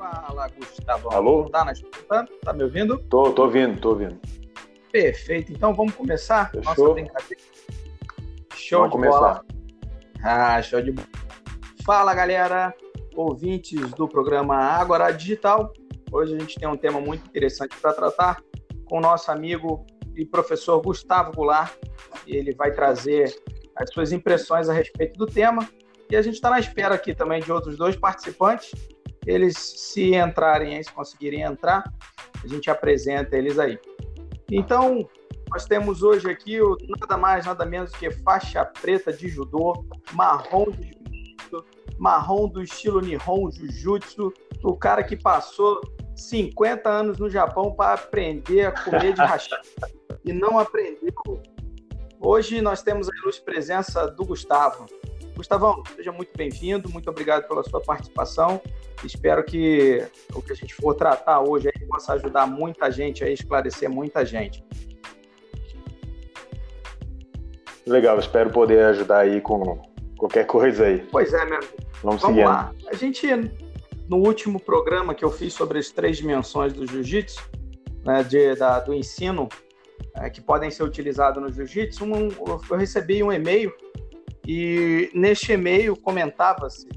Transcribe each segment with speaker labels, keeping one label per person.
Speaker 1: Fala, Gustavo.
Speaker 2: Alô?
Speaker 1: Tá na escuta? Tá me ouvindo?
Speaker 2: Tô, tô ouvindo, tô ouvindo.
Speaker 1: Perfeito. Então vamos começar
Speaker 2: Fechou?
Speaker 1: nossa brincadeira. Show
Speaker 2: Vamos
Speaker 1: de bola.
Speaker 2: começar.
Speaker 1: Ah, show de bola. Fala, galera, ouvintes do programa Agora Digital. Hoje a gente tem um tema muito interessante para tratar com o nosso amigo e professor Gustavo Goulart. Ele vai trazer as suas impressões a respeito do tema. E a gente está na espera aqui também de outros dois participantes. Eles, se entrarem aí, se conseguirem entrar, a gente apresenta eles aí. Então, nós temos hoje aqui o nada mais, nada menos que faixa preta de judô, marrom de jiu-jitsu, marrom do estilo Nihon Jujutsu, o cara que passou 50 anos no Japão para aprender a comer de hashi e não aprendeu. Hoje nós temos a ilustre presença do Gustavo. Gustavão, seja muito bem-vindo, muito obrigado pela sua participação. Espero que o que a gente for tratar hoje aí possa ajudar muita gente a esclarecer muita gente.
Speaker 2: Legal, espero poder ajudar aí com qualquer coisa aí.
Speaker 1: Pois é, meu amigo.
Speaker 2: Vamos,
Speaker 1: Vamos
Speaker 2: seguindo.
Speaker 1: lá. A gente, no último programa que eu fiz sobre as três dimensões do jiu-jitsu, né, de- da- do ensino, é, que podem ser utilizados no jiu-jitsu, um- eu recebi um e-mail e neste e-mail comentava-se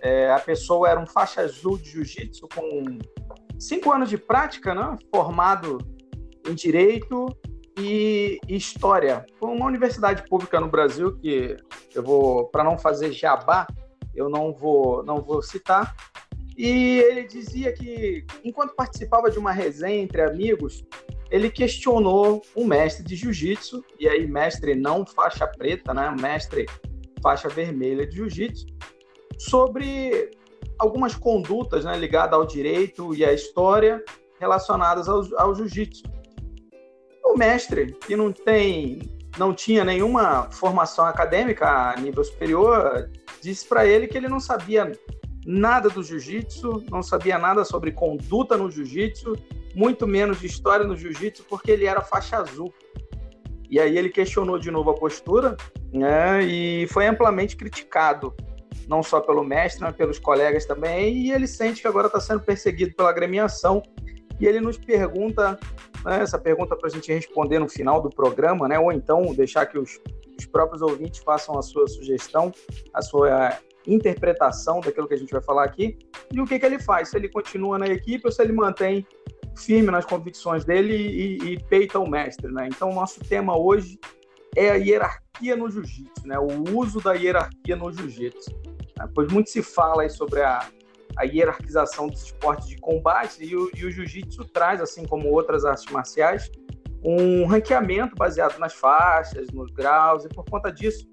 Speaker 1: é, a pessoa era um faixa azul de jiu-jitsu com cinco anos de prática, né, formado em direito e história, com uma universidade pública no Brasil que eu vou, para não fazer jabá, eu não vou, não vou citar. E ele dizia que, enquanto participava de uma resenha entre amigos, ele questionou um mestre de jiu-jitsu, e aí mestre não faixa preta, né? Mestre faixa vermelha de jiu-jitsu, sobre algumas condutas né, ligadas ao direito e à história relacionadas ao, ao jiu-jitsu. O mestre, que não tem, não tinha nenhuma formação acadêmica a nível superior, disse para ele que ele não sabia nada do jiu-jitsu, não sabia nada sobre conduta no jiu-jitsu, muito menos de história no jiu-jitsu, porque ele era faixa azul. E aí ele questionou de novo a postura, né, e foi amplamente criticado, não só pelo mestre, mas pelos colegas também, e ele sente que agora está sendo perseguido pela agremiação, e ele nos pergunta, né, essa pergunta para a gente responder no final do programa, né, ou então deixar que os, os próprios ouvintes façam a sua sugestão, a sua interpretação daquilo que a gente vai falar aqui, e o que, que ele faz, se ele continua na equipe ou se ele mantém firme nas convicções dele e, e peita o mestre, né? Então, o nosso tema hoje é a hierarquia no jiu-jitsu, né? O uso da hierarquia no jiu-jitsu. né? Pois muito se fala aí sobre a, a hierarquização dos esportes de combate e o, o jiu-jitsu traz, assim como outras artes marciais, um ranqueamento baseado nas faixas, nos graus, e por conta disso,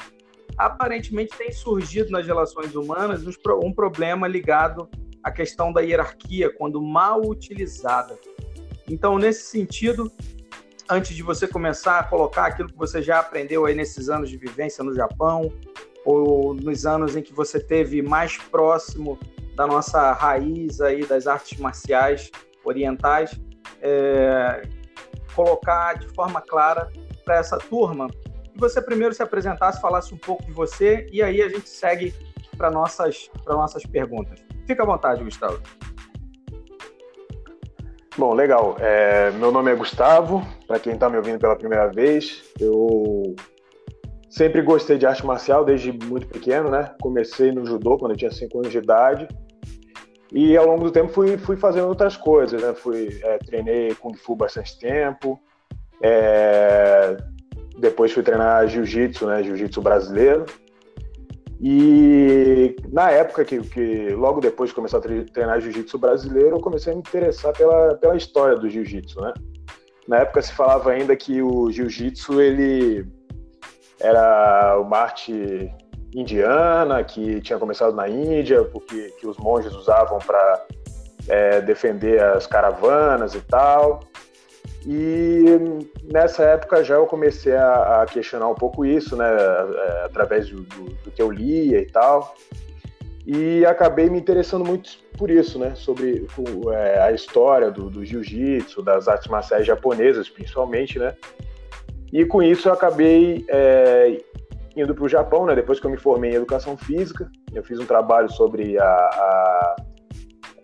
Speaker 1: aparentemente tem surgido nas relações humanas um problema ligado à questão da hierarquia, quando mal utilizada. Então, nesse sentido, antes de você começar a colocar aquilo que você já aprendeu aí nesses anos de vivência no Japão, ou nos anos em que você teve mais próximo da nossa raiz aí das artes marciais orientais, é, colocar de forma clara para essa turma que você primeiro se apresentasse, falasse um pouco de você e aí a gente segue para nossas para nossas perguntas. Fica à vontade, Gustavo.
Speaker 2: Bom, legal. É, meu nome é Gustavo, para quem está me ouvindo pela primeira vez. Eu sempre gostei de arte marcial desde muito pequeno, né? Comecei no judô quando eu tinha 5 anos de idade. E ao longo do tempo fui, fui fazendo outras coisas, né? Fui, é, treinei Kung Fu bastante tempo. É, depois fui treinar Jiu-Jitsu, né? Jiu-Jitsu brasileiro. E na época que, que logo depois de começar a tre- treinar jiu-jitsu brasileiro, eu comecei a me interessar pela, pela história do jiu-jitsu, né? Na época se falava ainda que o jiu-jitsu ele era uma arte indiana que tinha começado na Índia, porque que os monges usavam para defender as caravanas e tal. E nessa época já eu comecei a, a questionar um pouco isso, né, é, através do, do, do, que eu lia e tal. E acabei me interessando muito por isso, né, sobre é, a história do, do jiu-jitsu, das artes marciais japonesas, principalmente, né. E com isso eu acabei é, indo para o Japão, né, depois que eu me formei em educação física. Eu fiz um trabalho sobre a, a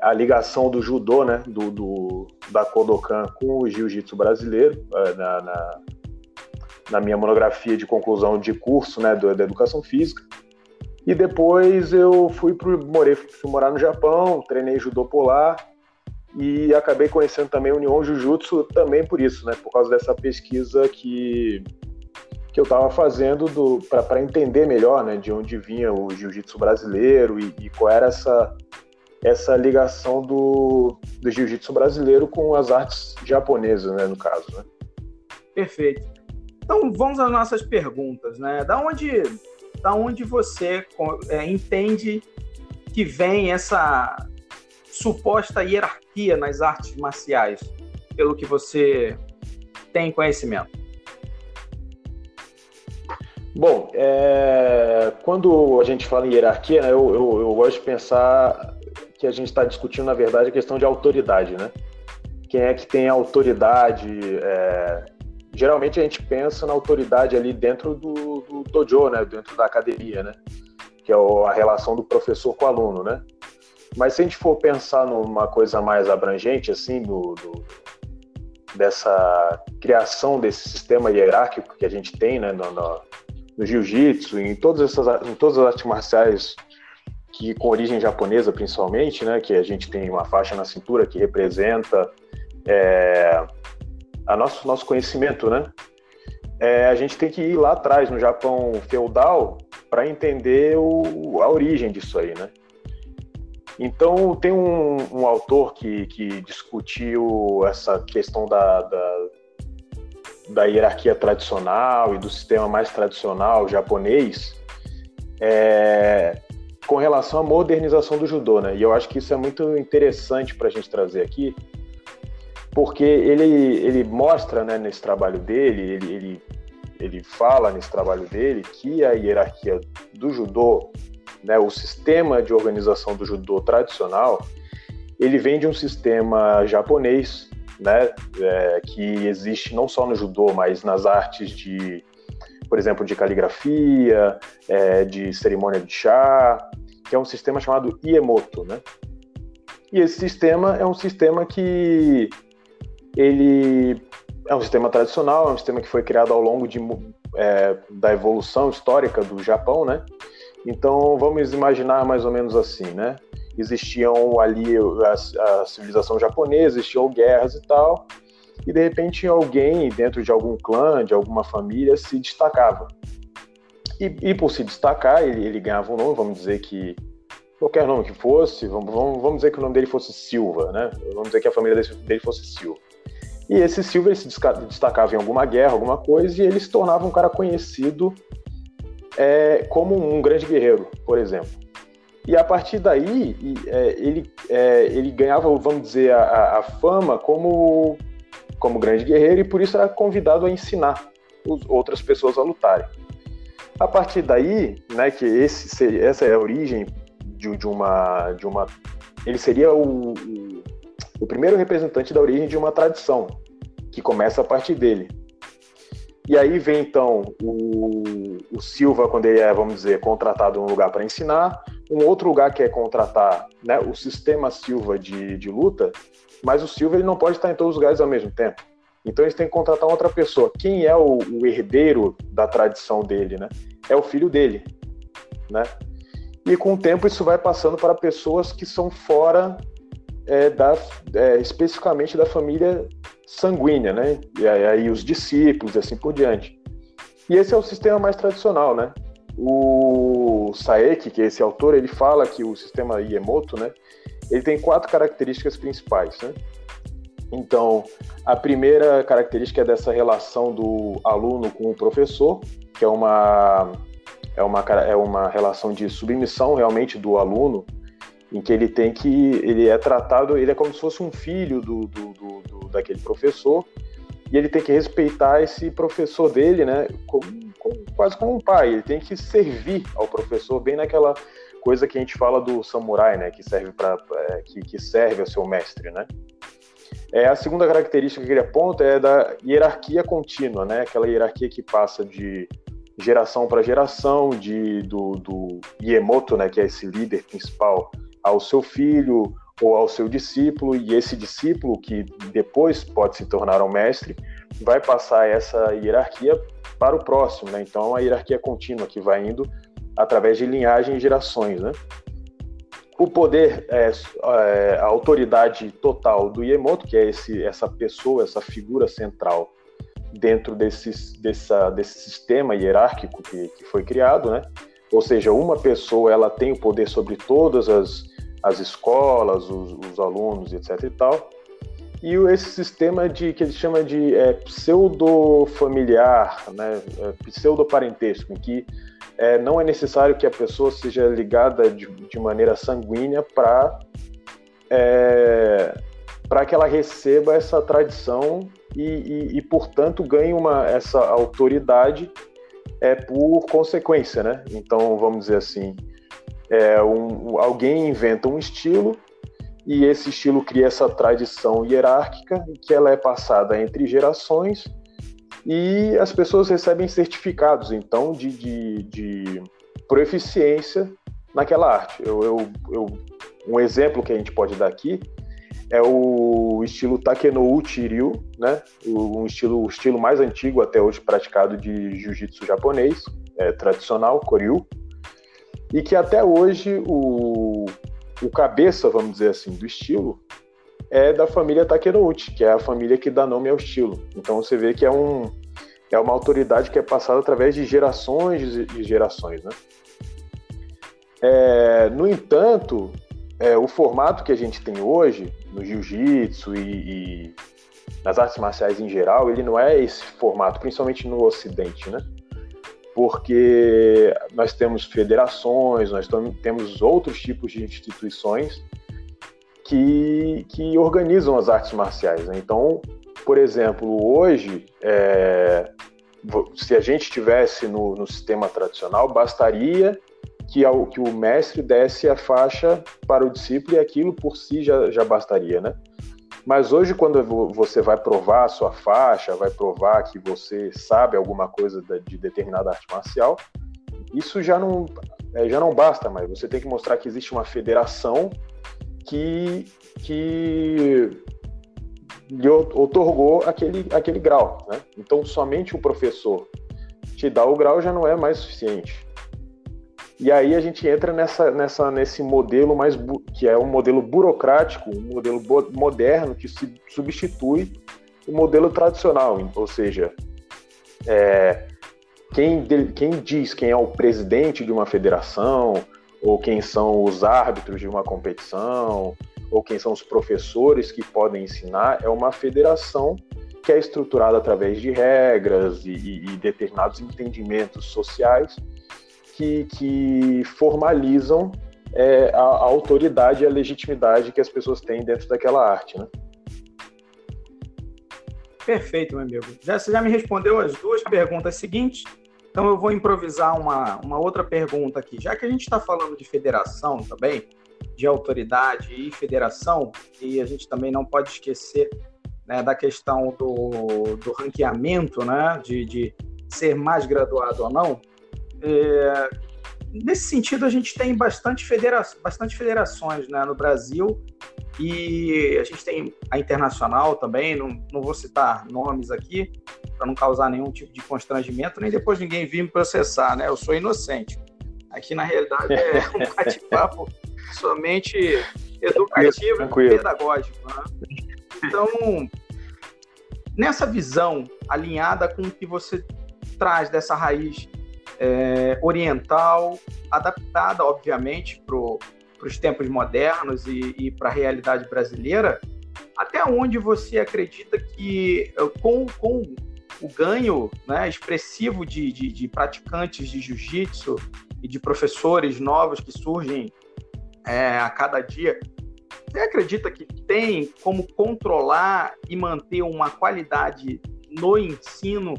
Speaker 2: a ligação do judô, né, do, do da Kodokan com o jiu-jitsu brasileiro é, na, na, na, minha monografia de conclusão de curso, né, do, da educação física. E depois eu fui pro, morei, fui morar no Japão, treinei judô polar e acabei conhecendo também o Nihon Jujutsu também por isso, né, por causa dessa pesquisa que que eu estava fazendo para entender melhor né, de onde vinha o jiu-jitsu brasileiro e, e, qual era essa, essa ligação do, do jiu-jitsu brasileiro com as artes japonesas, né, no caso. Né?
Speaker 1: Perfeito. Então vamos às nossas perguntas. Né? Da, onde, da onde você é, entende que vem essa suposta hierarquia nas artes marciais, pelo que você tem conhecimento?
Speaker 2: Bom, é, quando a gente fala em hierarquia, né, eu, eu, eu, gosto de pensar que a gente está discutindo, na verdade, a questão de autoridade, né? Quem é que tem autoridade? É, geralmente a gente pensa na autoridade ali dentro do, do dojo, né? Dentro da academia, né? Que é a relação do professor com o aluno, né? Mas se a gente for pensar numa coisa mais abrangente, assim, do, do dessa criação desse sistema hierárquico que a gente tem, né? No, no, no jiu-jitsu, em todas essas em todas as artes marciais que com origem japonesa principalmente, né, que a gente tem uma faixa na cintura que representa é, a nosso nosso conhecimento, né? É, a gente tem que ir lá atrás no Japão feudal para entender o, a origem disso aí, né? Então tem um, um autor que, que discutiu essa questão da, da da hierarquia tradicional e do sistema mais tradicional japonês é, com relação à modernização do judô, né? E eu acho que isso é muito interessante para a gente trazer aqui, porque ele, ele mostra, né, nesse trabalho dele, ele, ele, ele fala nesse trabalho dele que a hierarquia do judô, né, o sistema de organização do judô tradicional, ele vem de um sistema japonês né, é, que existe não só no judô, mas nas artes de, por exemplo, de caligrafia, é, de cerimônia de chá, que é um sistema chamado Iemoto, né? E esse sistema é um sistema que ele é um sistema tradicional, é um sistema que foi criado ao longo de, é, da evolução histórica do Japão, né? Então vamos imaginar mais ou menos assim, né? existiam ali a, a civilização japonesa, existiam guerras e tal, e de repente alguém dentro de algum clã, de alguma família, se destacava. E, e por se destacar, ele, ele, ganhava um nome, vamos dizer que qualquer nome que fosse, vamos, vamos, vamos, dizer que o nome dele fosse Silva, né? Vamos dizer que a família dele fosse Silva. E esse Silva ele se destacava em alguma guerra, alguma coisa, e ele se tornava um cara conhecido é, como um grande guerreiro, por exemplo. E a partir daí, é, ele, é, ele ganhava, vamos dizer, a, a, fama como, como grande guerreiro e por isso era convidado a ensinar outras pessoas a lutarem. A partir daí, né, que esse essa é a origem de, de, uma, de uma. Ele seria o, o primeiro representante da origem de uma tradição, que começa a partir dele. E aí vem então o, o Silva, quando ele é, vamos dizer, contratado em um lugar para ensinar, um outro lugar que é contratar né, o sistema Silva de, de luta, mas o Silva ele não pode estar em todos os lugares ao mesmo tempo. Então eles têm que contratar outra pessoa. Quem é o, o herdeiro da tradição dele, né? É o filho dele, né? E com o tempo isso vai passando para pessoas que são fora é, da, é, especificamente da família sanguínea, né? E aí os discípulos e assim por diante. E esse é o sistema mais tradicional, né? O Saeki, que é esse autor, ele fala que o sistema Iemoto, né, ele tem quatro características principais, né? Então, a primeira característica é dessa relação do aluno com o professor, que é uma é uma é uma relação de submissão realmente do aluno, em que ele tem que ele é tratado, ele é como se fosse um filho do, do, do, do daquele professor, e ele tem que respeitar esse professor dele, né, quase como um pai. Ele tem que servir ao professor, bem naquela coisa que a gente fala do samurai, né, que serve para é, que, que, serve ao seu mestre, né. É, a segunda característica que ele aponta é da hierarquia contínua, né, aquela hierarquia que passa de geração para geração, de do, do Iemoto, né, que é esse líder principal, ao seu filho, ou ao seu discípulo, e esse discípulo, que depois pode se tornar um mestre, vai passar essa hierarquia para o próximo, né? Então, uma hierarquia contínua que vai indo através de linhagem e gerações, né? O poder, é, é, a autoridade total do Iemoto, que é esse, essa pessoa, essa figura central dentro desse, dessa, desse sistema hierárquico que, que foi criado, né? Ou seja, uma pessoa ela tem o poder sobre todas as, as escolas, os, os alunos, etc. e tal. E esse sistema de que ele chama de é, pseudo-familiar, né, é, pseudo-parentesco, em que é, não é necessário que a pessoa seja ligada de, de maneira sanguínea para é, para que ela receba essa tradição e, e, e, portanto, ganhe uma, essa autoridade é, por consequência, né? Então, vamos dizer assim, é, um, alguém inventa um estilo e esse estilo cria essa tradição hierárquica que ela é passada entre gerações e as pessoas recebem certificados, então, de, de, de proeficiência naquela arte. Eu, eu, eu, um exemplo que a gente pode dar aqui é o estilo Takenouchi Ryu, né? um estilo, o estilo mais antigo até hoje praticado de jiu-jitsu japonês, é, tradicional, Koryu, e que até hoje o, o cabeça, vamos dizer assim, do estilo é da família Takenouchi, que é a família que dá nome ao estilo. Então você vê que é, um, é uma autoridade que é passada através de gerações e gerações, né? É, no entanto, é, o formato que a gente tem hoje no jiu-jitsu e, e, nas artes marciais em geral, ele não é esse formato, principalmente no Ocidente, né? Porque nós temos federações, nós temos outros tipos de instituições que, que organizam as artes marciais. Né? Então, por exemplo, hoje, é, se a gente estivesse no, no sistema tradicional, bastaria que, ao, que o mestre desse a faixa para o discípulo e aquilo por si já, já bastaria, né? Mas hoje, quando você vai provar a sua faixa, vai provar que você sabe alguma coisa de determinada arte marcial, isso já não, é, já não basta mais. Você tem que mostrar que existe uma federação que, que lhe otorgou aquele, aquele grau. Né? Então, somente o professor te dar o grau já não é mais suficiente. E aí a gente entra nessa, nessa, nesse modelo mais que é um modelo burocrático, um modelo moderno que se substitui o modelo tradicional, ou seja, é, quem, quem diz quem é o presidente de uma federação, ou quem são os árbitros de uma competição, ou quem são os professores que podem ensinar, é uma federação que é estruturada através de regras e, e, e determinados entendimentos sociais que, que formalizam é, a, a, autoridade e a legitimidade que as pessoas têm dentro daquela arte, né?
Speaker 1: Perfeito, meu amigo. Já, você já me respondeu as duas perguntas seguintes, então eu vou improvisar uma, uma outra pergunta aqui. Já que a gente está falando de federação também, de autoridade e federação, e a gente também não pode esquecer né, da questão do, do ranqueamento, né, de, de ser mais graduado ou não, é, nesse sentido, a gente tem bastante, federa bastante federações né, no Brasil e a gente tem a internacional também, não, não vou citar nomes aqui para não causar nenhum tipo de constrangimento, nem depois ninguém vir me processar, né? Eu sou inocente. Aqui, na realidade, é um bate-papo somente educativo Tranquilo. e pedagógico. Né? Então, nessa visão alinhada com o que você traz dessa raiz é, oriental, adaptada, obviamente, para os tempos modernos e, e para a realidade brasileira, até onde você acredita que eh, com, com o ganho né, expressivo de, de, de praticantes de jiu-jitsu e de professores novos que surgem é, a cada dia, você acredita que tem como controlar e manter uma qualidade no ensino?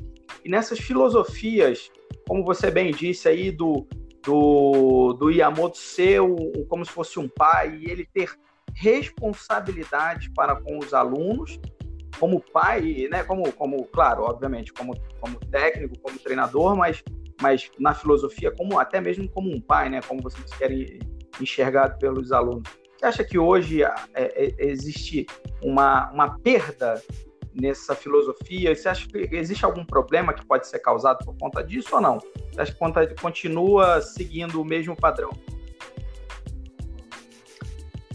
Speaker 1: E nessas filosofias como você bem disse aí, do, do, do Yamoto ser o, como se fosse um pai e ele ter responsabilidade para com os alunos, como pai, né, como, como claro, obviamente, como, como técnico, como treinador, mas, mas na filosofia, como até mesmo como um pai, né, como vocês querem enxergar pelos alunos. Você acha que hoje é, é, existe uma, uma perda nessa filosofia? Você acha que existe algum problema que pode ser causado por conta disso ou não? Você acha que continua seguindo o mesmo padrão?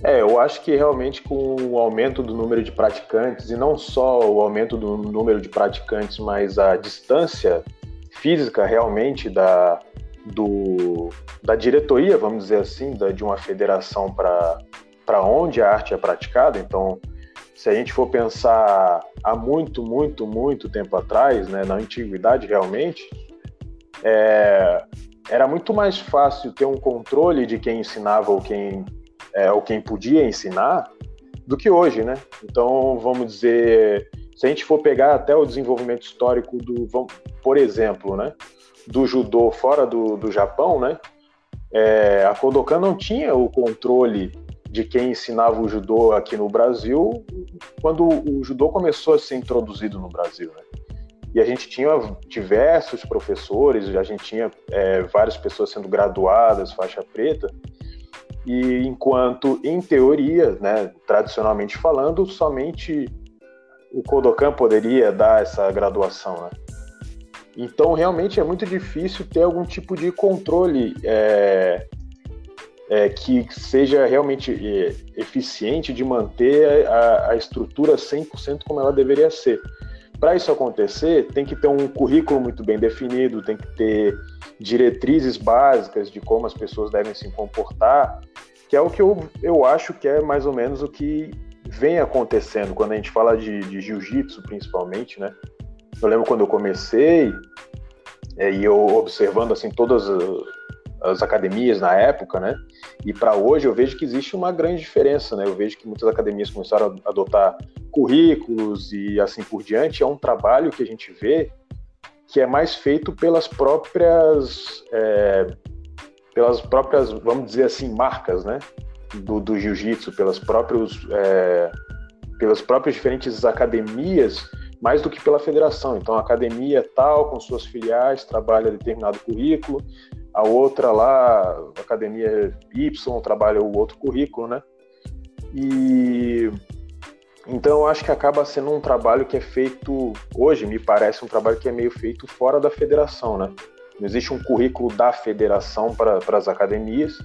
Speaker 2: É, eu acho que realmente com o aumento do número de praticantes, e não só o aumento do número de praticantes, mas a distância física realmente da, do, da diretoria, vamos dizer assim, da, de uma federação para onde a arte é praticada. Então, se a gente for pensar há muito, muito, muito tempo atrás, né, na antiguidade realmente, é, era muito mais fácil ter um controle de quem ensinava ou quem, é, ou quem podia ensinar do que hoje, né? Então, vamos dizer, se a gente for pegar até o desenvolvimento histórico do, vamos, por exemplo, né, do judô fora do, do Japão, né, é, a Kodokan não tinha o controle de quem ensinava o judô aqui no Brasil quando o judô começou a ser introduzido no Brasil, né? E a gente tinha diversos professores, a gente tinha é, várias pessoas sendo graduadas, faixa preta, e enquanto, em teoria, né, tradicionalmente falando, somente o Kodokan poderia dar essa graduação, né? Então, realmente é muito difícil ter algum tipo de controle é, é, que seja realmente é, eficiente de manter a, a estrutura 100% como ela deveria ser. Para isso acontecer, tem que ter um currículo muito bem definido, tem que ter diretrizes básicas de como as pessoas devem se comportar, que é o que eu, eu acho que é mais ou menos o que vem acontecendo quando a gente fala de, de jiu-jitsu, principalmente, né? Eu lembro quando eu comecei, é, e eu observando assim todas as academias na época, né? E para hoje eu vejo que existe uma grande diferença, né? Eu vejo que muitas academias começaram a adotar currículos e assim por diante. É um trabalho que a gente vê que é mais feito pelas próprias, é, pelas próprias, vamos dizer assim, marcas, né? Do, do jiu-jitsu, pelas próprios, é, pelas próprias diferentes academias mais do que pela federação. Então, a academia tal, com suas filiais, trabalha determinado currículo, a outra lá, a academia Y, trabalha o outro currículo, né? E então eu acho que acaba sendo um trabalho que é feito hoje, me parece um trabalho que é meio feito fora da federação, né? Não existe um currículo da federação para, as academias.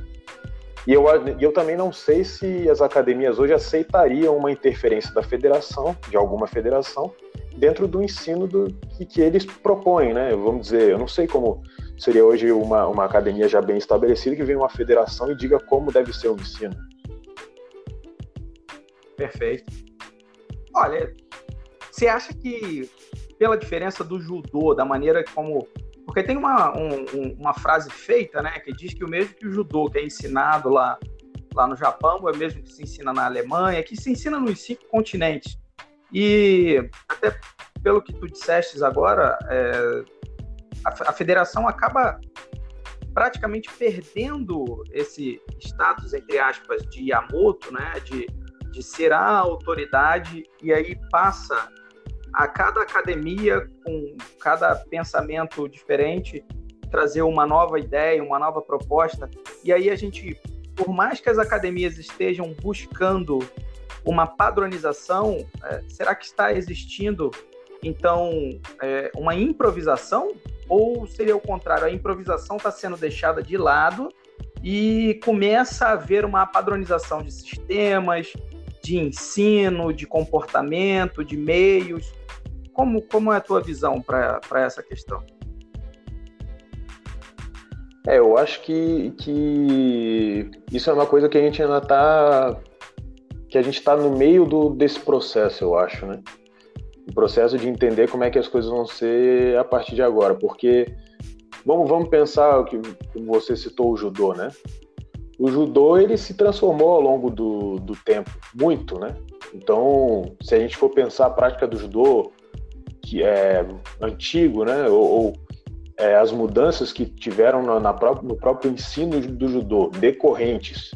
Speaker 2: E eu, eu também não sei se as academias hoje aceitariam uma interferência da federação, de alguma federação, dentro do ensino do, que, que eles propõem, né? Vamos dizer, eu não sei como seria hoje uma, uma academia já bem estabelecida que vem uma federação e diga como deve ser o ensino.
Speaker 1: Perfeito. Olha, você acha que pela diferença do judô, da maneira como porque tem uma, um, uma frase feita, né, que diz que o mesmo que o judô que é ensinado lá, lá no Japão é o mesmo que se ensina na Alemanha, que se ensina nos cinco continentes. E até pelo que tu disseste agora, é, a, a federação acaba praticamente perdendo esse status, entre aspas, de Yamoto, né, de, de ser a autoridade, e aí passa a cada academia, com cada pensamento diferente, trazer uma nova ideia, uma nova proposta. E aí a gente, por mais que as academias estejam buscando uma padronização, é, será que está existindo então é, uma improvisação? Ou seria o contrário, a improvisação está sendo deixada de lado e começa a haver uma padronização de sistemas, de ensino, de comportamento, de meios. Como, como é a tua visão para essa questão?
Speaker 2: É, eu acho que, que isso é uma coisa que a gente ainda está que a gente está no meio do, desse processo, eu acho, né? Processo de entender como é que as coisas vão ser a partir de agora, porque vamos, vamos pensar que você citou o judô, né? O judô ele se transformou ao longo do, do tempo muito, né? Então, se a gente for pensar a prática do judô que é antigo, né? Ou, ou é, as mudanças que tiveram na, na própria, no próprio ensino do judô decorrentes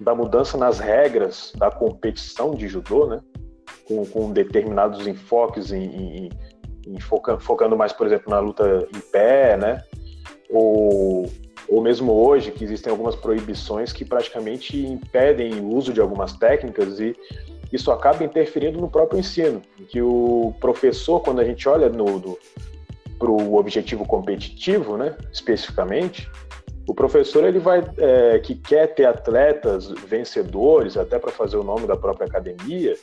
Speaker 2: da mudança nas regras da competição de judô, né? Com, com determinados enfoques em, em, em foca, focando mais, por exemplo, na luta em pé, né? Ou, ou mesmo hoje, que existem algumas proibições que praticamente impedem o uso de algumas técnicas e isso acaba interferindo no próprio ensino, que o professor, quando a gente olha para o objetivo competitivo, né, especificamente, o professor ele vai é, que quer ter atletas vencedores, até para fazer o nome da própria academia,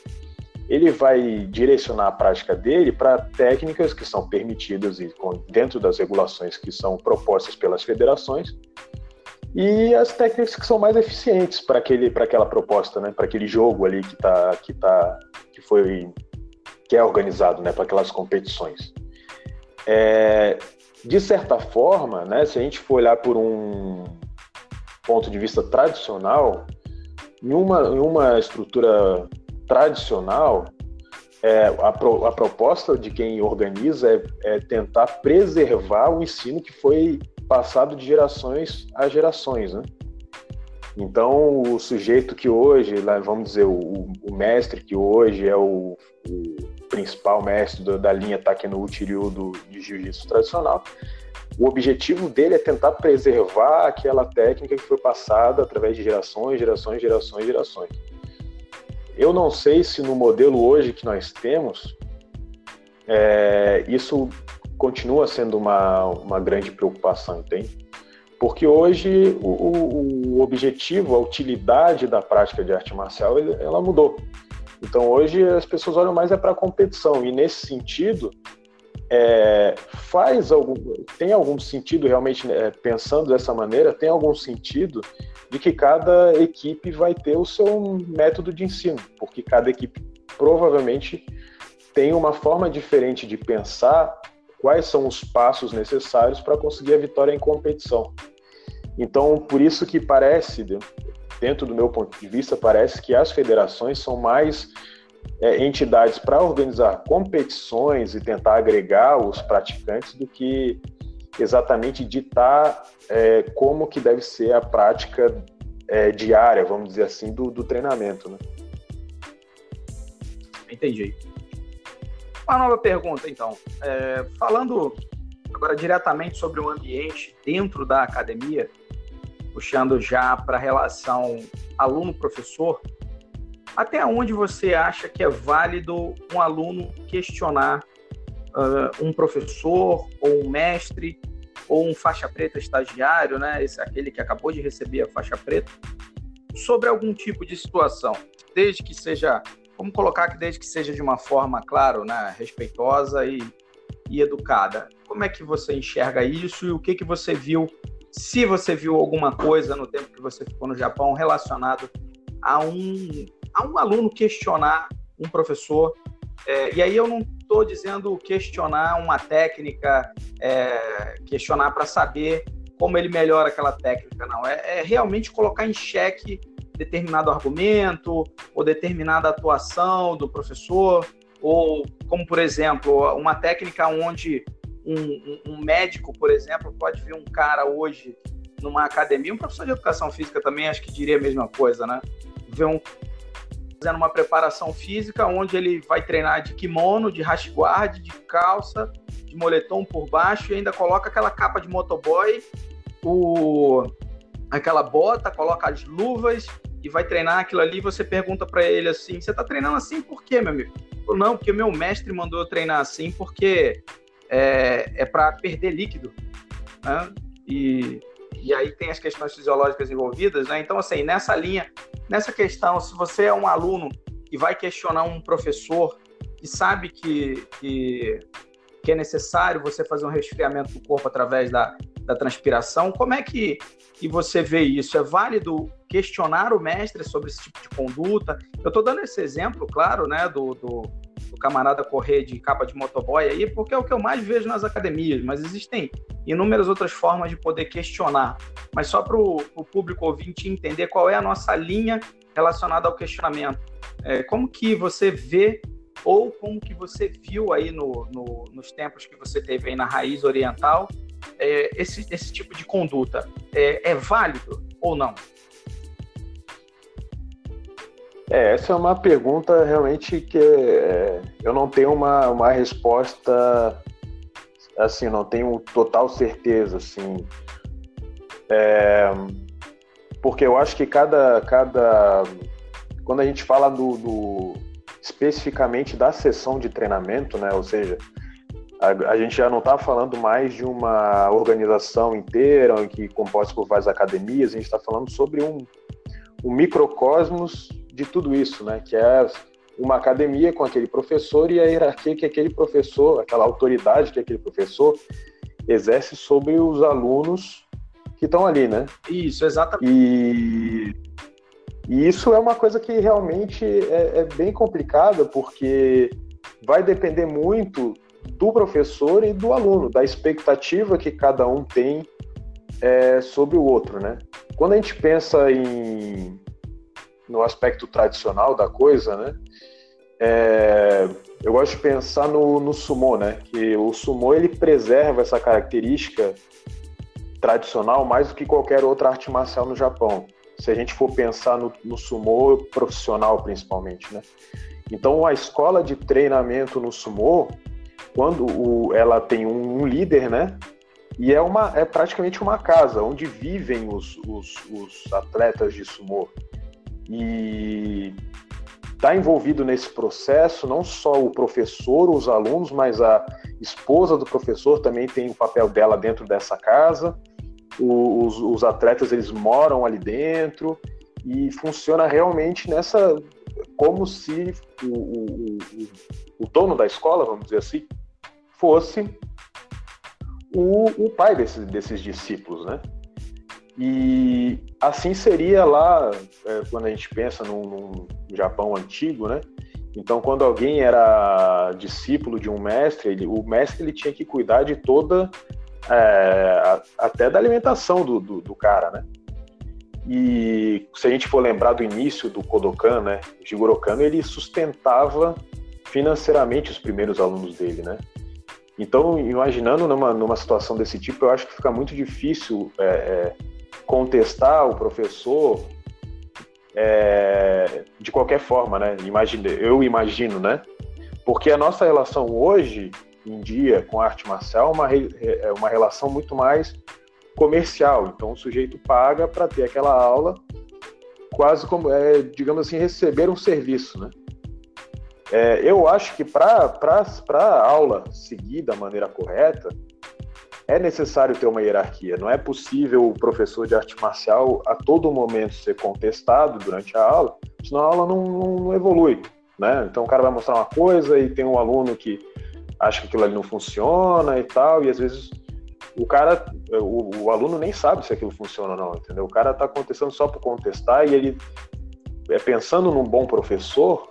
Speaker 2: ele vai direcionar a prática dele para técnicas que são permitidas e dentro das regulações que são propostas pelas federações e as técnicas que são mais eficientes para aquele para aquela proposta, né, para aquele jogo ali que tá que tá que foi que é organizado, né, para aquelas competições. É, de certa forma, né, se a gente for olhar por um ponto de vista tradicional, em uma, em uma estrutura tradicional, é, a, pro, a, proposta de quem organiza é, é, tentar preservar o ensino que foi passado de gerações a gerações, né? Então, o sujeito que hoje, vamos dizer, o, o mestre que hoje é o, o principal mestre do, da linha Takeno Chiryu do, de jiu-jitsu tradicional, o objetivo dele é tentar preservar aquela técnica que foi passada através de gerações, gerações, gerações, gerações. Eu não sei se no modelo hoje que nós temos, é, isso continua sendo uma, uma grande preocupação, entende? Porque hoje o, o, objetivo, a utilidade da prática de arte marcial, ela mudou. Então hoje as pessoas olham mais é para a competição e nesse sentido é, faz algum, tem algum sentido realmente é, pensando dessa maneira, tem algum sentido de que cada equipe vai ter o seu método de ensino, porque cada equipe provavelmente tem uma forma diferente de pensar quais são os passos necessários para conseguir a vitória em competição. Então, por isso que parece, dentro do meu ponto de vista, parece que as federações são mais é, entidades para organizar competições e tentar agregar os praticantes do que exatamente ditar é, como que deve ser a prática é, diária, vamos dizer assim, do, do treinamento. Né?
Speaker 1: Entendi. Uma nova pergunta, então. É, falando agora diretamente sobre o ambiente dentro da academia, puxando já para a relação aluno-professor, até onde você acha que é válido um aluno questionar uh, um professor ou um mestre ou um faixa preta estagiário, né, esse, aquele que acabou de receber a faixa preta, sobre algum tipo de situação, desde que seja, vamos colocar que desde que seja de uma forma, claro, né, respeitosa e, e educada. Como é que você enxerga isso e o que que você viu, se você viu alguma coisa no tempo que você ficou no Japão relacionado a um, a um aluno questionar um professor é, e aí eu não estou dizendo questionar uma técnica, é, questionar para saber como ele melhora aquela técnica, não. É, é, realmente colocar em xeque determinado argumento ou determinada atuação do professor, ou como, por exemplo, uma técnica onde um, um, médico, por exemplo, pode ver um cara hoje numa academia, um professor de educação física também acho que diria a mesma coisa, né? Ver um fazendo uma preparação física onde ele vai treinar de kimono, de rash guard, de calça, de moletom por baixo e ainda coloca aquela capa de motoboy, o aquela bota, coloca as luvas e vai treinar aquilo ali. Você pergunta para ele assim: "Você tá treinando assim por quê, meu amigo?" Não, porque meu mestre mandou eu treinar assim porque é, é para perder líquido, né? E e aí tem as questões fisiológicas envolvidas, né? Então, assim, nessa linha, nessa questão, se você é um aluno e vai questionar um professor que sabe que, que, que é necessário você fazer um resfriamento do corpo através da, da transpiração, como é que, que você vê isso? É válido questionar o mestre sobre esse tipo de conduta? Eu estou dando esse exemplo, claro, né, do, do o camarada correr de capa de motoboy aí, porque é o que eu mais vejo nas academias, mas existem inúmeras outras formas de poder questionar. Mas só para o público ouvinte entender qual é a nossa linha relacionada ao questionamento. É, como que você vê ou como que você viu aí no, no, nos tempos que você teve aí na raiz oriental é, esse, esse tipo de conduta? É, é válido ou não?
Speaker 2: É, essa é uma pergunta realmente que é, eu não tenho uma, uma resposta, assim, não tenho total certeza, assim. É, porque eu acho que cada, cada quando a gente fala do, do especificamente da sessão de treinamento, né, ou seja, a, a gente já não está falando mais de uma organização inteira que composta por várias academias, a gente está falando sobre um, um microcosmos de tudo isso, né, que é uma academia com aquele professor e a hierarquia que aquele professor, aquela autoridade que aquele professor exerce sobre os alunos que estão ali, né?
Speaker 1: Isso, exatamente.
Speaker 2: E, e isso é uma coisa que realmente é, é bem complicada, porque vai depender muito do professor e do aluno, da expectativa que cada um tem é, sobre o outro, né? Quando a gente pensa em no aspecto tradicional da coisa, né? É, eu gosto de pensar no, no sumô, né? Que o sumô ele preserva essa característica tradicional mais do que qualquer outra arte marcial no Japão. Se a gente for pensar no, no sumô profissional, principalmente, né? Então, a escola de treinamento no sumô, quando o, ela tem um, um, líder, né? E é, uma, é praticamente uma casa onde vivem os, os, os atletas de sumô. E está envolvido nesse processo não só o professor, os alunos, mas a esposa do professor também tem o papel dela dentro dessa casa. Os, os atletas eles moram ali dentro e funciona realmente nessa como se o, o, o, o dono da escola, vamos dizer assim, fosse o, o pai desses, desses discípulos, né? E assim seria lá, é, quando a gente pensa no, no, Japão antigo, né? Então, quando alguém era discípulo de um mestre, ele, o mestre ele tinha que cuidar de toda, é, até da alimentação do, do, do, cara, né? E se a gente for lembrar do início do Kodokan, né? Jigoro Kano, ele sustentava financeiramente os primeiros alunos dele, né? Então, imaginando numa, numa situação desse tipo, eu acho que fica muito difícil é, é contestar o professor é, de qualquer forma, né? Imagine, eu imagino, né? Porque a nossa relação hoje em dia com a arte marcial é uma, é uma relação muito mais comercial. Então o sujeito paga para ter aquela aula, quase como, é, digamos assim, receber um serviço, né? É, eu acho que para a aula seguir da maneira correta, é necessário ter uma hierarquia. Não é possível o professor de arte marcial a todo momento ser contestado durante a aula, senão a aula não, não evolui. Né? Então o cara vai mostrar uma coisa e tem um aluno que acha que aquilo ali não funciona e tal, e às vezes o cara, o, o aluno nem sabe se aquilo funciona ou não, entendeu? O cara está contestando só por contestar e ele, é, pensando num bom professor,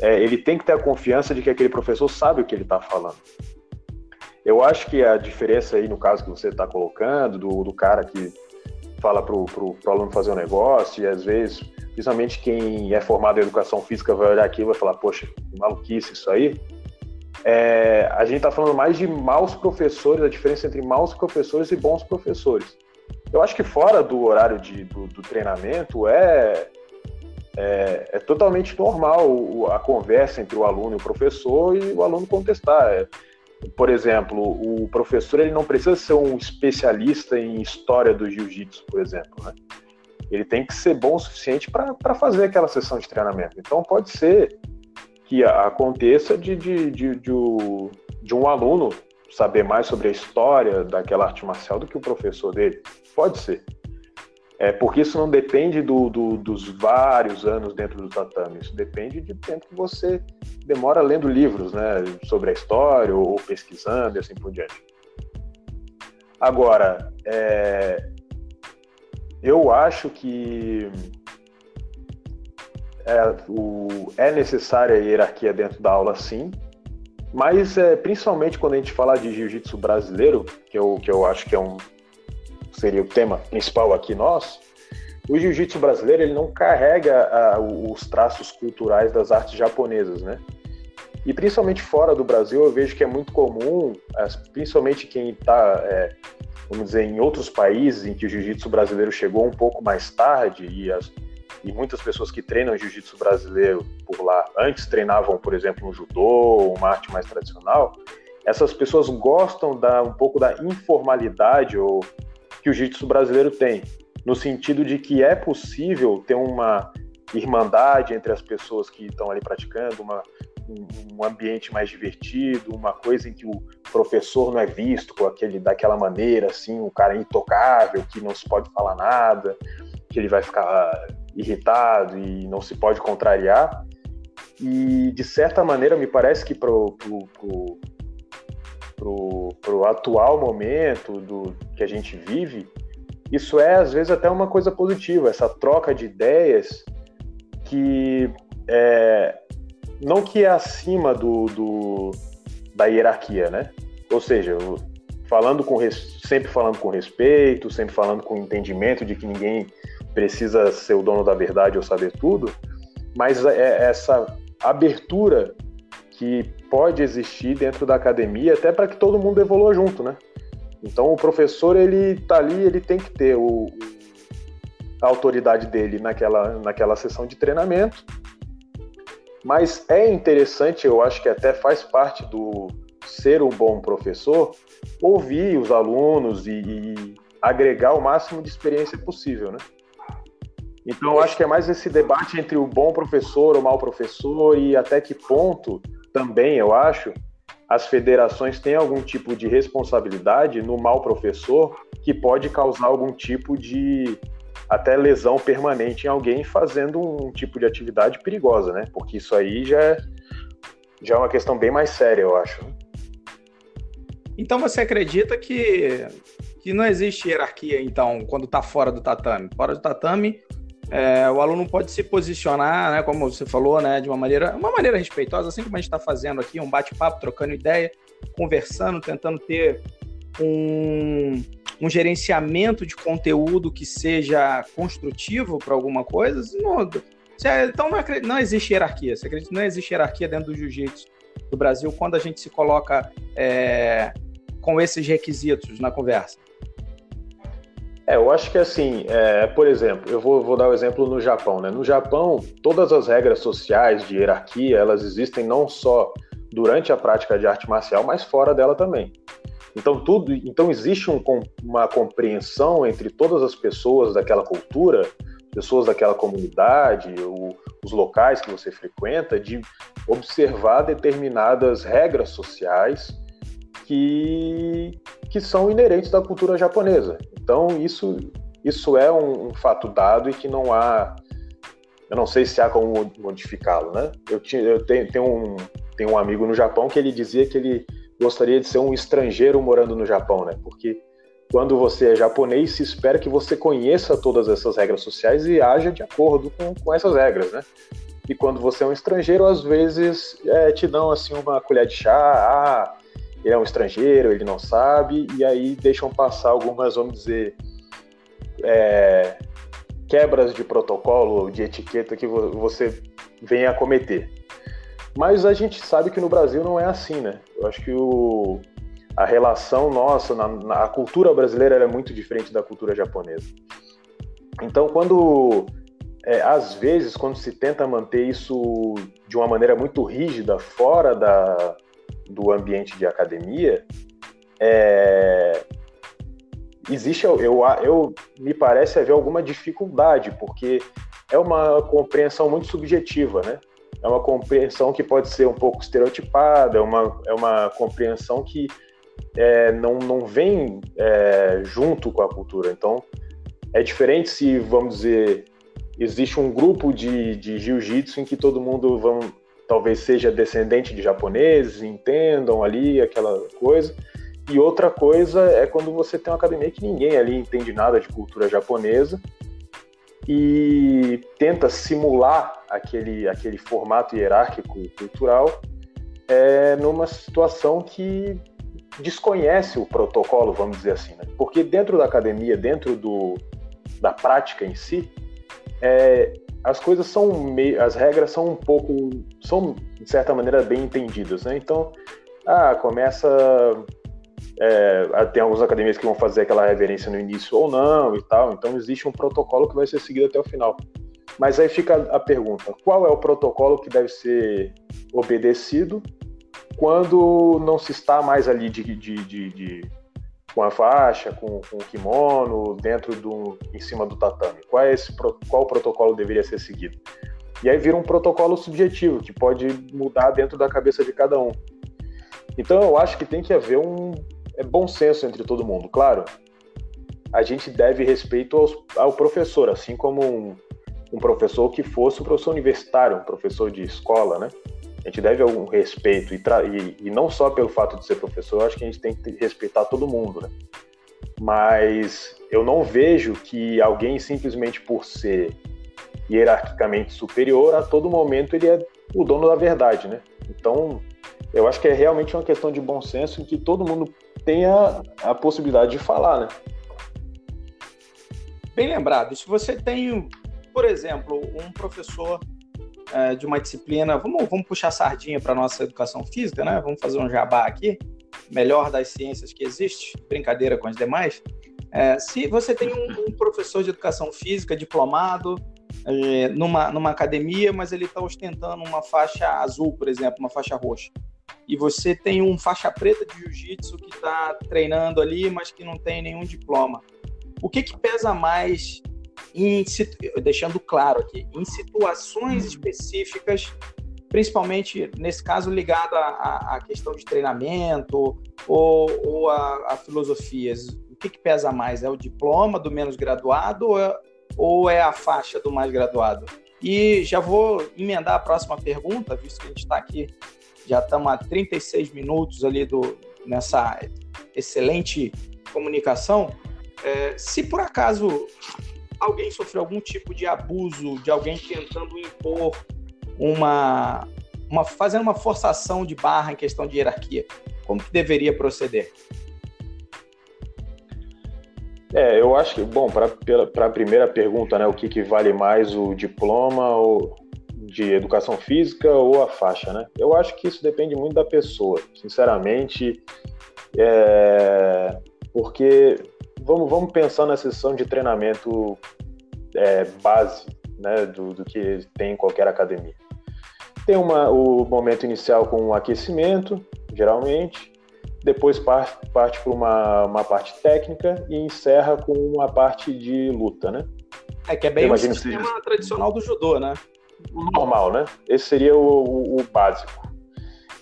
Speaker 2: é, ele tem que ter a confiança de que aquele professor sabe o que ele está falando. Eu acho que a diferença aí, no caso que você está colocando, do, do cara que fala para o aluno fazer um negócio, e às vezes, principalmente quem é formado em educação física vai olhar aqui e vai falar, poxa, maluquice isso aí. É, a gente está falando mais de maus professores, a diferença entre maus professores e bons professores. Eu acho que fora do horário de, do, do treinamento é, é, é, totalmente normal a conversa entre o aluno e o professor e o aluno contestar. É, por exemplo, o professor ele não precisa ser um especialista em história do jiu-jitsu, por exemplo, né? Ele tem que ser bom o suficiente para fazer aquela sessão de treinamento. Então, pode ser que aconteça de, de, de, de, de um aluno saber mais sobre a história daquela arte marcial do que o professor dele. Pode ser. É, porque isso não depende do, do, dos vários anos dentro do tatame, isso depende de tempo que você demora lendo livros né, sobre a história ou, pesquisando e assim por diante. Agora, é, eu acho que é, o, é necessária a hierarquia dentro da aula, sim, mas é, principalmente quando a gente fala de jiu-jitsu brasileiro, que eu, que eu acho que é um, seria o tema principal aqui nosso, o jiu-jitsu brasileiro ele não carrega uh, os traços culturais das artes japonesas, né? E principalmente fora do Brasil, eu vejo que é muito comum, principalmente quem está, é, vamos dizer, em outros países em que o jiu-jitsu brasileiro chegou um pouco mais tarde e, as, e muitas pessoas que treinam jiu-jitsu brasileiro por lá antes treinavam, por exemplo, um judô, uma arte mais tradicional. Essas pessoas gostam da um pouco da informalidade ou que o jiu-jitsu brasileiro tem, no sentido de que é possível ter uma irmandade entre as pessoas que estão ali praticando, uma, um, ambiente mais divertido, uma coisa em que o professor não é visto com aquele daquela maneira, assim, um cara intocável, que não se pode falar nada, que ele vai ficar irritado e não se pode contrariar. E, de certa maneira, me parece que para o atual momento do que a gente vive, isso é, às vezes, até uma coisa positiva, essa troca de ideias que é, não que é acima do, do, da hierarquia, né? Ou seja, falando com sempre falando com respeito, sempre falando com entendimento de que ninguém precisa ser o dono da verdade ou saber tudo, mas é essa abertura que pode existir dentro da academia até para que todo mundo evolua junto, né? Então o professor ele tá ali, ele tem que ter o, a autoridade dele naquela, naquela sessão de treinamento, mas é interessante, eu acho que até faz parte do ser um bom professor, ouvir os alunos e, e agregar o máximo de experiência possível, né? Então, eu acho que é mais esse debate entre o bom professor, o mau professor e até que ponto também, eu acho, as federações têm algum tipo de responsabilidade no mau professor que pode causar algum tipo de até lesão permanente em alguém fazendo um tipo de atividade perigosa, né? Porque isso aí já é, já é uma questão bem mais séria, eu acho.
Speaker 1: Então você acredita que, que não existe hierarquia, então, quando está fora do tatame? Fora do tatame, é, o aluno pode se posicionar, né, como você falou, né, de uma maneira, uma maneira respeitosa, assim como a gente está fazendo aqui, um bate-papo, trocando ideia, conversando, tentando ter um, um gerenciamento de conteúdo que seja construtivo para alguma coisa. Não, então não, não, existe hierarquia. Você acredita não existe hierarquia dentro do jiu-jitsu do Brasil quando a gente se coloca é, com esses requisitos na conversa?
Speaker 2: É, eu acho que assim, é, por exemplo, eu vou, vou dar o um exemplo no Japão, né? No Japão, todas as regras sociais de hierarquia, elas existem não só durante a prática de arte marcial, mas fora dela também. Então tudo, então existe um, uma compreensão entre todas as pessoas daquela cultura, pessoas daquela comunidade, o, os locais que você frequenta, de observar determinadas regras sociais que, que são inerentes da cultura japonesa. Então, isso, isso é um, um fato dado e que não há. Eu não sei se há como modificá-lo, né? Eu, tinha, eu tenho, tenho, um, tenho um amigo no Japão que ele dizia que ele gostaria de ser um estrangeiro morando no Japão, né? Porque quando você é japonês, se espera que você conheça todas essas regras sociais e haja de acordo com, com essas regras, né? E quando você é um estrangeiro, às vezes é, te dão assim uma colher de chá, ah, ele é um estrangeiro, ele não sabe, e aí deixam passar algumas, vamos dizer, é, quebras de protocolo, de etiqueta que você vem a cometer. Mas a gente sabe que no Brasil não é assim, né? Eu acho que o, a relação nossa, na, na, a cultura brasileira é muito diferente da cultura japonesa. Então, quando é, às vezes, quando se tenta manter isso de uma maneira muito rígida fora da, do ambiente de academia, é, existe, eu, eu, eu, me parece haver alguma dificuldade, porque é uma compreensão muito subjetiva, né? É uma compreensão que pode ser um pouco estereotipada, é uma, é uma compreensão que é, não, não vem é, junto com a cultura. Então, é diferente se, vamos dizer, existe um grupo de, de jiu-jitsu em que todo mundo, vamos, talvez seja descendente de japoneses, entendam ali aquela coisa. E outra coisa é quando você tem uma academia que ninguém ali entende nada de cultura japonesa e tenta simular aquele, aquele formato hierárquico cultural é, numa situação que desconhece o protocolo, vamos dizer assim. Né? Porque dentro da academia, dentro do, da prática em si, é, as coisas são meio, as regras são um pouco, são de certa maneira bem entendidas, né? Então, ah, começa, é, tem algumas academias que vão fazer aquela reverência no início ou não e tal, então existe um protocolo que vai ser seguido até o final. Mas aí fica a pergunta: qual é o protocolo que deve ser obedecido quando não se está mais ali de, de, de, de com a faixa, com, com o kimono, dentro do, em cima do tatame? Qual, é esse, qual protocolo deveria ser seguido? E aí vira um protocolo subjetivo, que pode mudar dentro da cabeça de cada um. Então eu acho que tem que haver um é, bom senso entre todo mundo. Claro, a gente deve respeito aos, ao professor, assim como um, um professor que fosse um professor universitário, um professor de escola, né? A gente deve algum respeito, e, e, e, não só pelo fato de ser professor, acho que a gente tem que respeitar todo mundo, né? Mas eu não vejo que alguém simplesmente por ser hierarquicamente superior, a todo momento ele é o dono da verdade, né? Então, eu acho que é realmente uma questão de bom senso em que todo mundo tenha a possibilidade de falar, né?
Speaker 1: Bem lembrado. Se você tem, por exemplo, um professor é, de uma disciplina, vamos, vamos puxar sardinha para nossa educação física, né? Vamos fazer um jabá aqui, melhor das ciências que existe, brincadeira com as demais. É, se você tem um, um, professor de educação física diplomado é, numa, numa academia, mas ele está ostentando uma faixa azul, por exemplo, uma faixa roxa, e você tem um faixa preta de jiu-jitsu que está treinando ali, mas que não tem nenhum diploma, o que, que pesa mais em, deixando claro aqui, em situações específicas, principalmente nesse caso ligado à, questão de treinamento ou, ou a, a, filosofias, o que, que, pesa mais? É o diploma do menos graduado ou é, ou é a faixa do mais graduado? E já vou emendar a próxima pergunta, visto que a gente está aqui, já estamos há 36 minutos ali do, nessa excelente comunicação. É, se por acaso alguém sofreu algum tipo de abuso, de alguém tentando impor uma, uma fazendo uma forçação de barra em questão de hierarquia, como que deveria proceder?
Speaker 2: É, eu acho que, bom, para a primeira pergunta, né, o que, que vale mais, o diploma ou de educação física ou a faixa, né? Eu acho que isso depende muito da pessoa, sinceramente, é, porque vamos, vamos pensar na sessão de treinamento é, base né, do, do, que tem em qualquer academia. Tem uma, o momento inicial com um aquecimento, geralmente, depois parte, parte para uma, uma parte técnica e encerra com uma parte de luta, né?
Speaker 1: É que é bem o sistema tradicional do judô, né?
Speaker 2: Normal, né? Esse seria o, o, o básico.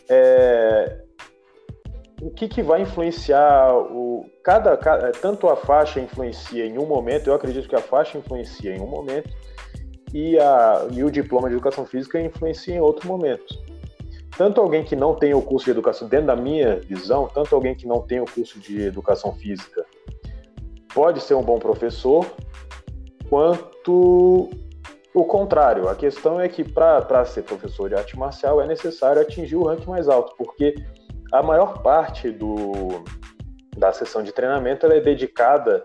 Speaker 2: É, o que, que vai influenciar o cada, cada, tanto a faixa influencia em um momento eu acredito que a faixa influencia em um momento e a e o diploma de educação física influencia em outro momento. Tanto alguém que não tem o curso de educação dentro da minha visão tanto alguém que não tem o curso de educação física pode ser um bom professor quanto o contrário, a questão é que para ser professor de arte marcial é necessário atingir o ranking mais alto, porque a maior parte do, da sessão de treinamento é dedicada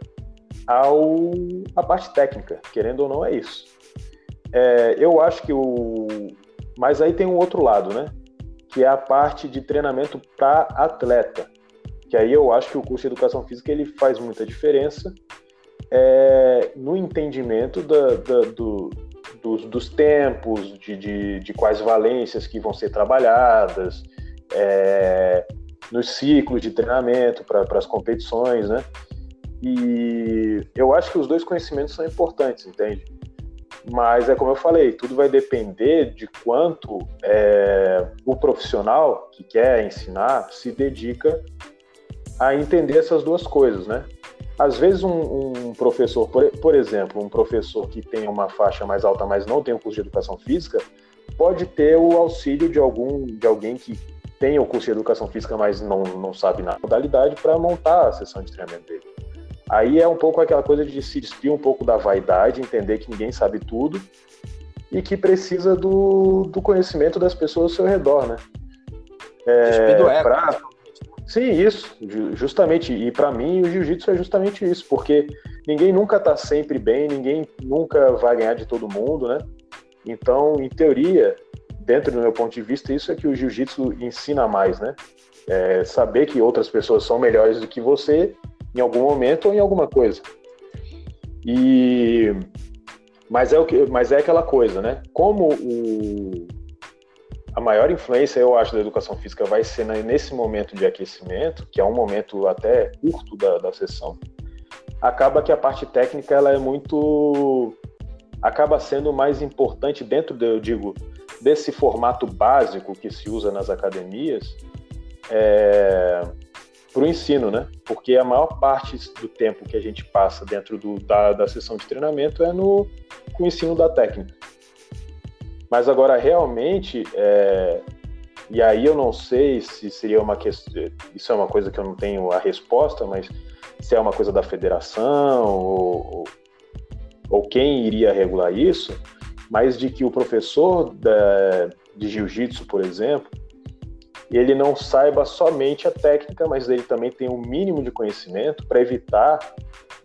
Speaker 2: ao a parte técnica, querendo ou não é isso. É, eu acho que o, mas aí tem um outro lado, né? Que é a parte de treinamento para atleta, que aí eu acho que o curso de educação física ele faz muita diferença é, no entendimento da, da, do, dos, dos, tempos, de, de, de quais valências que vão ser trabalhadas, é, nos ciclos de treinamento para as competições, né? E eu acho que os dois conhecimentos são importantes, entende? Mas é como eu falei, tudo vai depender de quanto é, o profissional que quer ensinar se dedica a entender essas duas coisas, né? Às vezes um, um professor, por, por, exemplo, um professor que tem uma faixa mais alta, mas não tem um curso de educação física, pode ter o auxílio de algum de alguém que tem o curso de educação física, mas não, não sabe na modalidade, para montar a sessão de treinamento dele. Aí é um pouco aquela coisa de se despir um pouco da vaidade, entender que ninguém sabe tudo e que precisa do, do conhecimento das pessoas ao seu redor, né?
Speaker 1: É, do pra...
Speaker 2: Sim, isso, justamente. E para mim o jiu-jitsu é justamente isso, porque ninguém nunca está sempre bem, ninguém nunca vai ganhar de todo mundo, né? Então, em teoria, dentro do meu ponto de vista, isso é que o jiu-jitsu ensina mais, né? É saber que outras pessoas são melhores do que você em algum momento ou em alguma coisa. E mas é o que, mas é aquela coisa, né? Como o a maior influência, eu acho, da educação física vai ser nesse momento de aquecimento, que é um momento até curto da, da sessão. Acaba que a parte técnica ela é muito acaba sendo mais importante dentro, de, eu digo, desse formato básico que se usa nas academias é, para o ensino, né? Porque a maior parte do tempo que a gente passa dentro do, da, da sessão de treinamento é no com o ensino da técnica. Mas agora, realmente, é, e aí eu não sei se seria uma questão, isso é uma coisa que eu não tenho a resposta, mas se é uma coisa da federação ou, ou quem iria regular isso, mas de que o professor da, de jiu-jitsu, por exemplo, ele não saiba somente a técnica, mas ele também tem um mínimo de conhecimento para evitar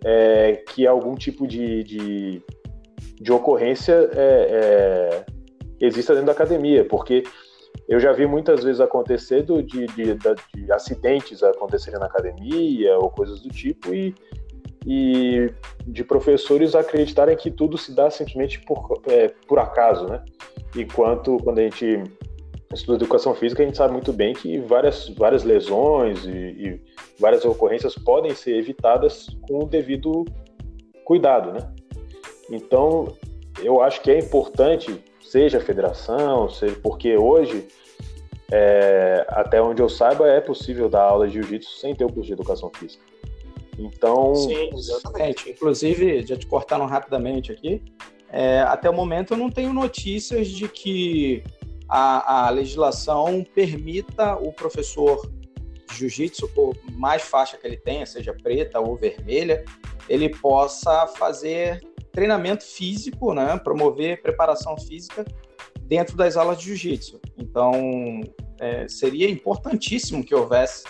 Speaker 2: é, que algum tipo de, de, de ocorrência é, é, exista dentro da academia, porque eu já vi muitas vezes acontecer de, de, de, acidentes acontecerem na academia ou coisas do tipo e, e de professores acreditarem que tudo se dá simplesmente por, é, por acaso, né? Enquanto quando a gente estuda educação física, a gente sabe muito bem que várias, várias lesões e, e várias ocorrências podem ser evitadas com o devido cuidado, né? Então, eu acho que é importante, seja a federação, seja porque hoje, é, até onde eu saiba, é possível dar aula de jiu-jitsu sem ter o curso de educação física. Então.
Speaker 1: Sim, exatamente. Inclusive, já te cortaram rapidamente aqui, é, até o momento eu não tenho notícias de que a, a legislação permita o professor de jiu-jitsu, por mais faixa que ele tenha, seja preta ou vermelha, ele possa fazer treinamento físico, né, promover preparação física dentro das aulas de jiu-jitsu. Então, é, seria importantíssimo que houvesse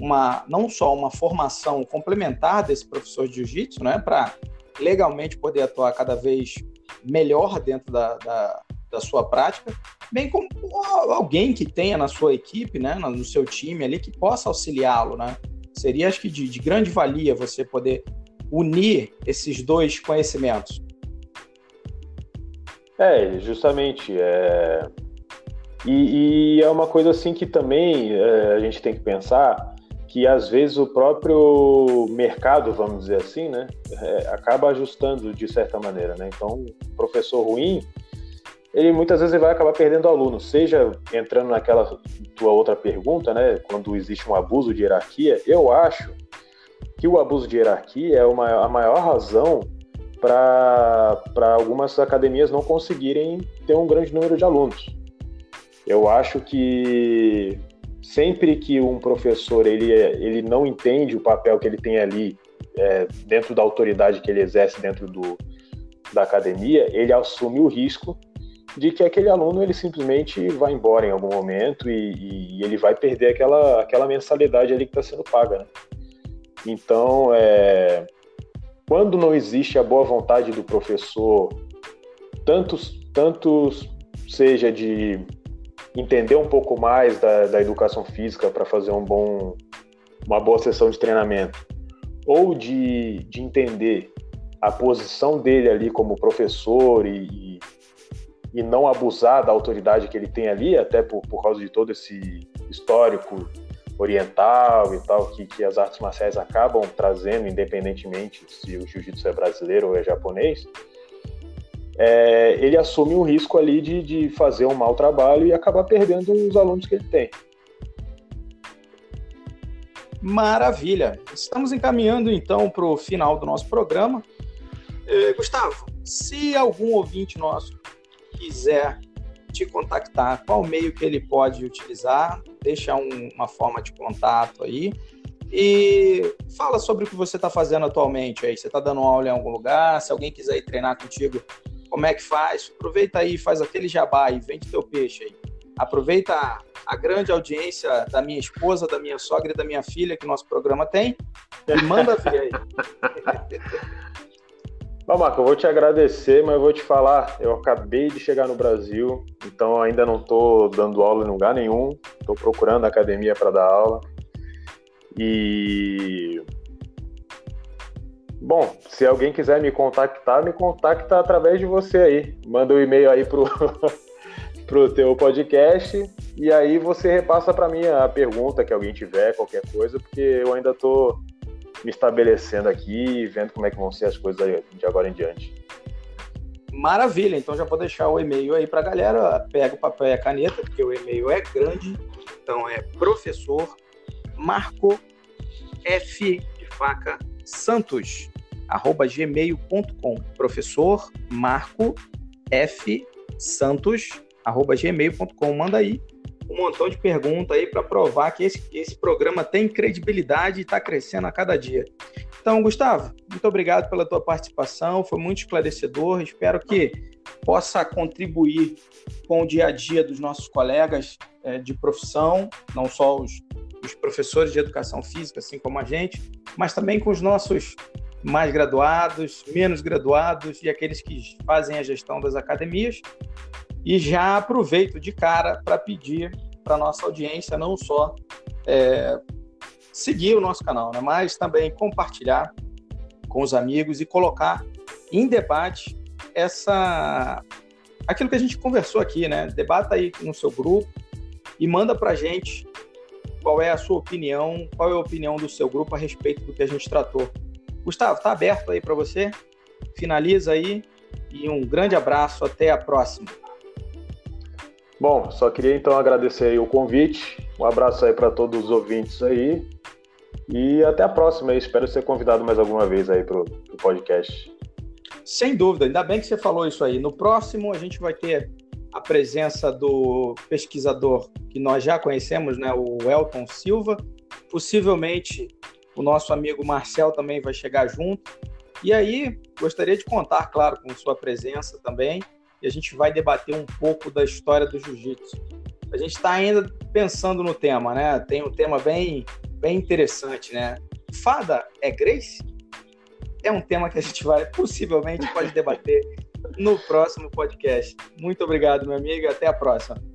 Speaker 1: uma não só uma formação complementar desse professor de jiu-jitsu, né, para legalmente poder atuar cada vez melhor dentro da, da, da sua prática, bem como alguém que tenha na sua equipe, né, no seu time ali, que possa auxiliá-lo, né? Seria, acho que, de, de grande valia você poder unir esses dois conhecimentos.
Speaker 2: É, justamente. É... E, e, é uma coisa assim que também é, a gente tem que pensar que às vezes o próprio mercado, vamos dizer assim, né, é, acaba ajustando de certa maneira, né? Então, professor ruim, ele muitas vezes vai acabar perdendo aluno, seja entrando naquela tua outra pergunta, né, quando existe um abuso de hierarquia, eu acho que o abuso de hierarquia é uma, a maior razão para algumas academias não conseguirem ter um grande número de alunos. Eu acho que sempre que um professor ele, ele não entende o papel que ele tem ali é, dentro da autoridade que ele exerce dentro do, da academia, ele assume o risco de que aquele aluno ele simplesmente vai embora em algum momento e, e ele vai perder aquela, aquela mensalidade ali que está sendo paga. Né? Então, é, quando não existe a boa vontade do professor, tanto, tanto seja de entender um pouco mais da, da educação física para fazer um bom, uma boa sessão de treinamento, ou de, de entender a posição dele ali como professor e, e não abusar da autoridade que ele tem ali, até por, por causa de todo esse histórico oriental e tal, que, que as artes marciais acabam trazendo, independentemente se o jiu-jitsu é brasileiro ou é japonês, é, ele assume um risco ali de, de fazer um mau trabalho e acabar perdendo os alunos que ele tem.
Speaker 1: Maravilha! Estamos encaminhando então para o final do nosso programa. Eh, Gustavo, se algum ouvinte nosso quiser te contactar, qual meio que ele pode utilizar, deixa um, uma forma de contato aí. E fala sobre o que você está fazendo atualmente aí. Você está dando aula em algum lugar? Se alguém quiser ir treinar contigo, como é que faz? Aproveita aí, faz aquele jabá e vende teu peixe aí. Aproveita a, grande audiência da minha esposa, da minha sogra e da minha filha que nosso programa tem e manda ver aí.
Speaker 2: Bom, Marco, eu vou te agradecer, mas eu vou te falar, eu acabei de chegar no Brasil, então ainda não estou dando aula em lugar nenhum, estou procurando academia para dar aula. E Bom, se alguém quiser me contactar, me contacta através de você aí. Manda um e-mail aí pro, pro teu podcast e aí você repassa para mim a pergunta que alguém tiver, qualquer coisa, porque eu ainda tô me estabelecendo aqui, vendo como é que vão ser as coisas de agora em diante.
Speaker 1: Maravilha, então já vou deixar o e-mail aí para galera. Pega o papel e a caneta, porque o e-mail é grande. Então é professor Marco F de faca Santos arroba gmail.com. Professor Marco F Santos arroba gmail.com. Manda aí um montão de perguntas aí para provar que esse, esse programa tem credibilidade e está crescendo a cada dia. Então, Gustavo, muito obrigado pela tua participação, foi muito esclarecedor. Espero que possa contribuir com o dia a dia dos nossos colegas é, de profissão, não só os, os professores de educação física, assim como a gente, mas também com os nossos mais graduados, menos graduados e aqueles que fazem a gestão das academias. E já aproveito de cara para pedir para nossa audiência não só é, seguir o nosso canal, né, mas também compartilhar com os amigos e colocar em debate essa aquilo que a gente conversou aqui, né? Debata aí no seu grupo e manda para gente qual é a sua opinião, qual é a opinião do seu grupo a respeito do que a gente tratou. Gustavo, tá aberto aí para você? Finaliza aí e um grande abraço, até a próxima.
Speaker 2: Bom, só queria então agradecer aí o convite. Um abraço aí para todos os ouvintes aí. E até a próxima. Espero ser convidado mais alguma vez aí para o podcast.
Speaker 1: Sem dúvida, ainda bem que você falou isso aí. No próximo a gente vai ter a presença do pesquisador que nós já conhecemos, né, o Elton Silva. Possivelmente o nosso amigo Marcel também vai chegar junto. E aí, gostaria de contar, claro, com sua presença também e a gente vai debater um pouco da história do jiu-jitsu. A gente está ainda pensando no tema, né? Tem um tema bem, bem interessante, né? Fada é Grace? É um tema que a gente vai possivelmente pode debater no próximo podcast. Muito obrigado, meu amigo, até a próxima.